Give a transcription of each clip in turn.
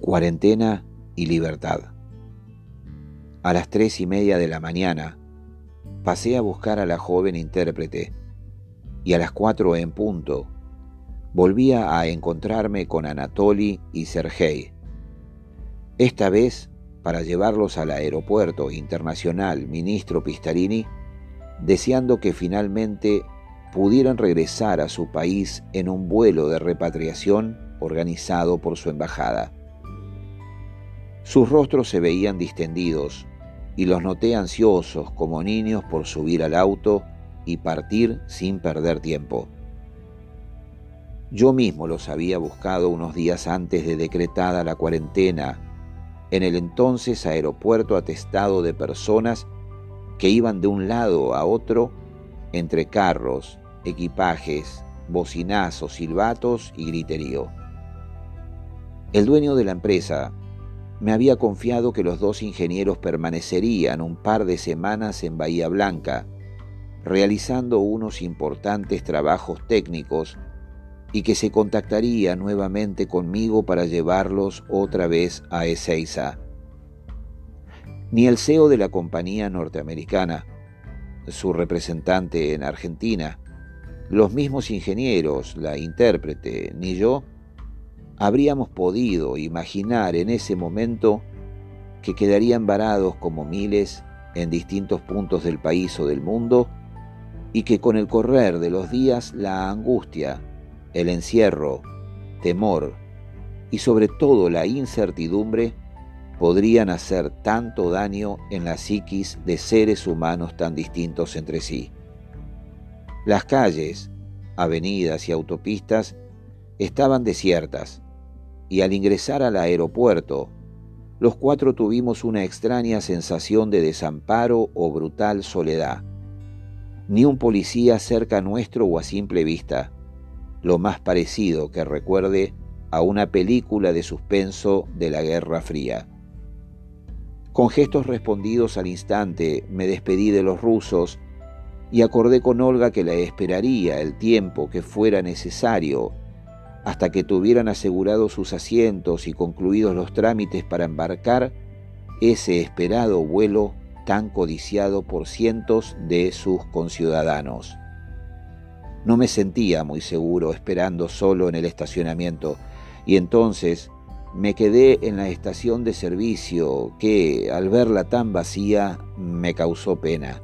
Cuarentena y libertad. A las tres y media de la mañana pasé a buscar a la joven intérprete y a las cuatro en punto volvía a encontrarme con Anatoly y Sergei. Esta vez para llevarlos al aeropuerto internacional ministro Pistarini, deseando que finalmente pudieran regresar a su país en un vuelo de repatriación organizado por su embajada. Sus rostros se veían distendidos y los noté ansiosos como niños por subir al auto y partir sin perder tiempo. Yo mismo los había buscado unos días antes de decretada la cuarentena en el entonces aeropuerto atestado de personas que iban de un lado a otro entre carros, equipajes, bocinazos, silbatos y griterío. El dueño de la empresa me había confiado que los dos ingenieros permanecerían un par de semanas en Bahía Blanca, realizando unos importantes trabajos técnicos y que se contactaría nuevamente conmigo para llevarlos otra vez a Ezeiza. Ni el CEO de la compañía norteamericana, su representante en Argentina, los mismos ingenieros, la intérprete, ni yo, habríamos podido imaginar en ese momento que quedarían varados como miles en distintos puntos del país o del mundo y que con el correr de los días la angustia el encierro, temor y sobre todo la incertidumbre podrían hacer tanto daño en la psiquis de seres humanos tan distintos entre sí. Las calles, avenidas y autopistas estaban desiertas y al ingresar al aeropuerto, los cuatro tuvimos una extraña sensación de desamparo o brutal soledad. Ni un policía cerca nuestro o a simple vista, lo más parecido que recuerde a una película de suspenso de la Guerra Fría. Con gestos respondidos al instante me despedí de los rusos y acordé con Olga que la esperaría el tiempo que fuera necesario hasta que tuvieran asegurados sus asientos y concluidos los trámites para embarcar ese esperado vuelo tan codiciado por cientos de sus conciudadanos. No me sentía muy seguro esperando solo en el estacionamiento y entonces me quedé en la estación de servicio que, al verla tan vacía, me causó pena.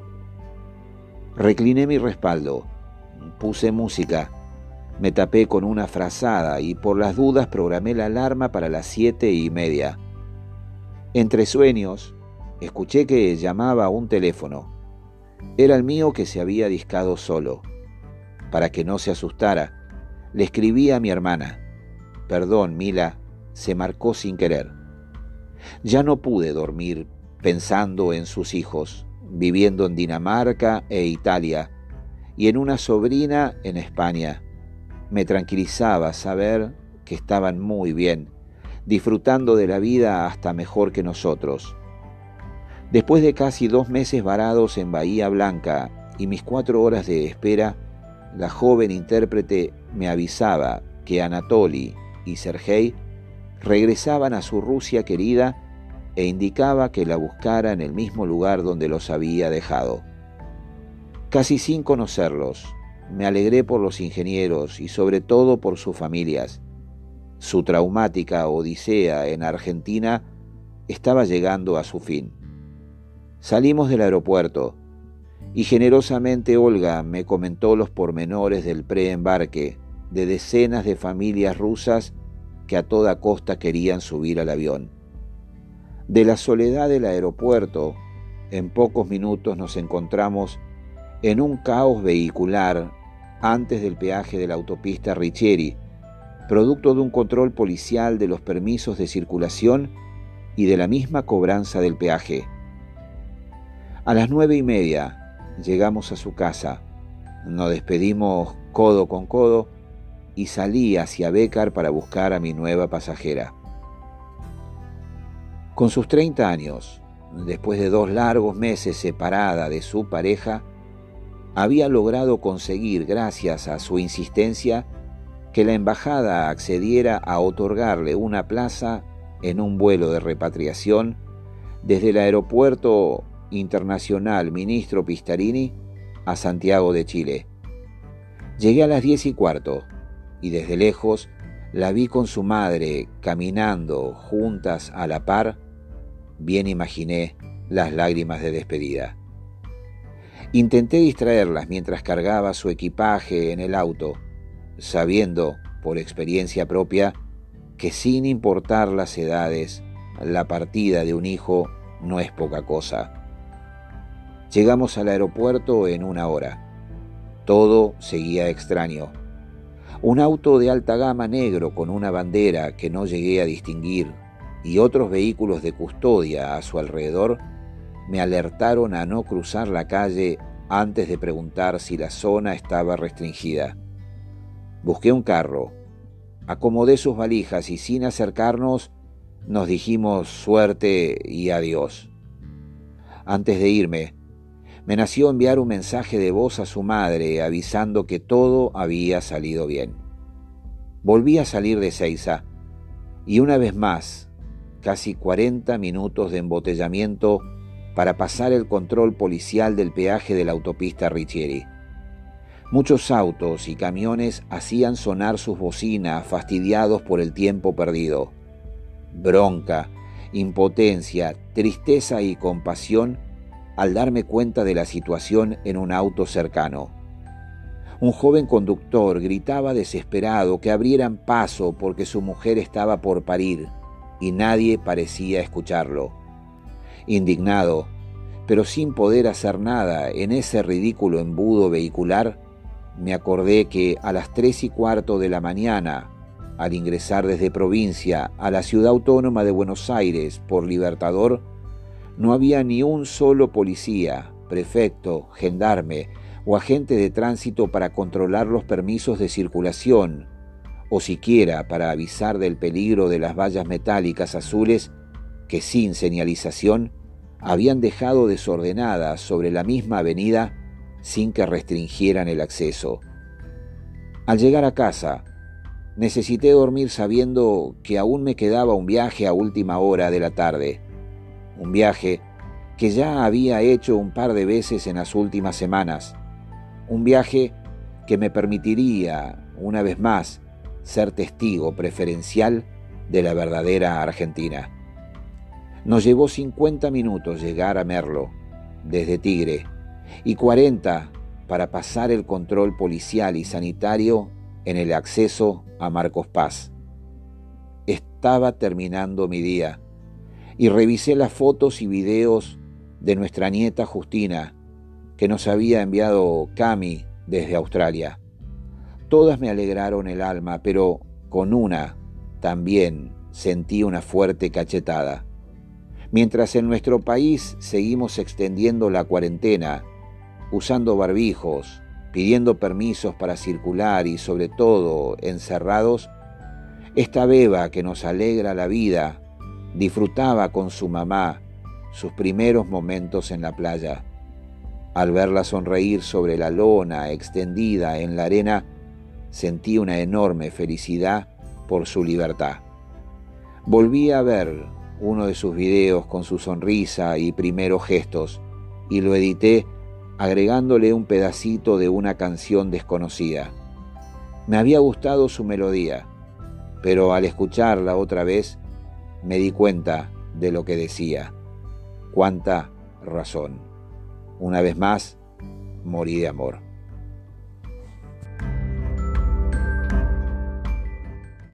Recliné mi respaldo, puse música, me tapé con una frazada y por las dudas programé la alarma para las siete y media. Entre sueños, escuché que llamaba a un teléfono. Era el mío que se había discado solo para que no se asustara, le escribí a mi hermana. Perdón, Mila, se marcó sin querer. Ya no pude dormir pensando en sus hijos, viviendo en Dinamarca e Italia, y en una sobrina en España. Me tranquilizaba saber que estaban muy bien, disfrutando de la vida hasta mejor que nosotros. Después de casi dos meses varados en Bahía Blanca y mis cuatro horas de espera, la joven intérprete me avisaba que Anatoly y Sergei regresaban a su Rusia querida e indicaba que la buscara en el mismo lugar donde los había dejado. Casi sin conocerlos, me alegré por los ingenieros y sobre todo por sus familias. Su traumática odisea en Argentina estaba llegando a su fin. Salimos del aeropuerto y generosamente Olga me comentó los pormenores del preembarque de decenas de familias rusas que a toda costa querían subir al avión. De la soledad del aeropuerto, en pocos minutos nos encontramos en un caos vehicular antes del peaje de la autopista Richieri, producto de un control policial de los permisos de circulación y de la misma cobranza del peaje. A las nueve y media, llegamos a su casa, nos despedimos codo con codo y salí hacia Becar para buscar a mi nueva pasajera. Con sus 30 años, después de dos largos meses separada de su pareja, había logrado conseguir, gracias a su insistencia, que la embajada accediera a otorgarle una plaza en un vuelo de repatriación desde el aeropuerto internacional Ministro Pistarini a Santiago de Chile. Llegué a las diez y cuarto y desde lejos la vi con su madre caminando juntas a la par. Bien imaginé las lágrimas de despedida. Intenté distraerlas mientras cargaba su equipaje en el auto, sabiendo, por experiencia propia, que sin importar las edades, la partida de un hijo no es poca cosa. Llegamos al aeropuerto en una hora. Todo seguía extraño. Un auto de alta gama negro con una bandera que no llegué a distinguir y otros vehículos de custodia a su alrededor me alertaron a no cruzar la calle antes de preguntar si la zona estaba restringida. Busqué un carro, acomodé sus valijas y sin acercarnos nos dijimos suerte y adiós. Antes de irme, me nació enviar un mensaje de voz a su madre avisando que todo había salido bien. Volví a salir de Seiza y una vez más, casi 40 minutos de embotellamiento para pasar el control policial del peaje de la autopista Richieri. Muchos autos y camiones hacían sonar sus bocinas fastidiados por el tiempo perdido. Bronca, impotencia, tristeza y compasión al darme cuenta de la situación en un auto cercano. Un joven conductor gritaba desesperado que abrieran paso porque su mujer estaba por parir y nadie parecía escucharlo. Indignado, pero sin poder hacer nada en ese ridículo embudo vehicular, me acordé que a las tres y cuarto de la mañana, al ingresar desde provincia a la ciudad autónoma de Buenos Aires por Libertador, no había ni un solo policía, prefecto, gendarme o agente de tránsito para controlar los permisos de circulación, o siquiera para avisar del peligro de las vallas metálicas azules que sin señalización habían dejado desordenadas sobre la misma avenida sin que restringieran el acceso. Al llegar a casa, necesité dormir sabiendo que aún me quedaba un viaje a última hora de la tarde un viaje que ya había hecho un par de veces en las últimas semanas, un viaje que me permitiría, una vez más, ser testigo preferencial de la verdadera Argentina. Nos llevó 50 minutos llegar a Merlo, desde Tigre, y 40 para pasar el control policial y sanitario en el acceso a Marcos Paz. Estaba terminando mi día y revisé las fotos y videos de nuestra nieta Justina, que nos había enviado Cami desde Australia. Todas me alegraron el alma, pero con una también sentí una fuerte cachetada. Mientras en nuestro país seguimos extendiendo la cuarentena, usando barbijos, pidiendo permisos para circular y sobre todo encerrados, esta beba que nos alegra la vida disfrutaba con su mamá sus primeros momentos en la playa. Al verla sonreír sobre la lona extendida en la arena, sentí una enorme felicidad por su libertad. Volví a ver uno de sus videos con su sonrisa y primeros gestos y lo edité agregándole un pedacito de una canción desconocida. Me había gustado su melodía, pero al escucharla otra vez me di cuenta de lo que decía. Cuánta razón. Una vez más, morí de amor.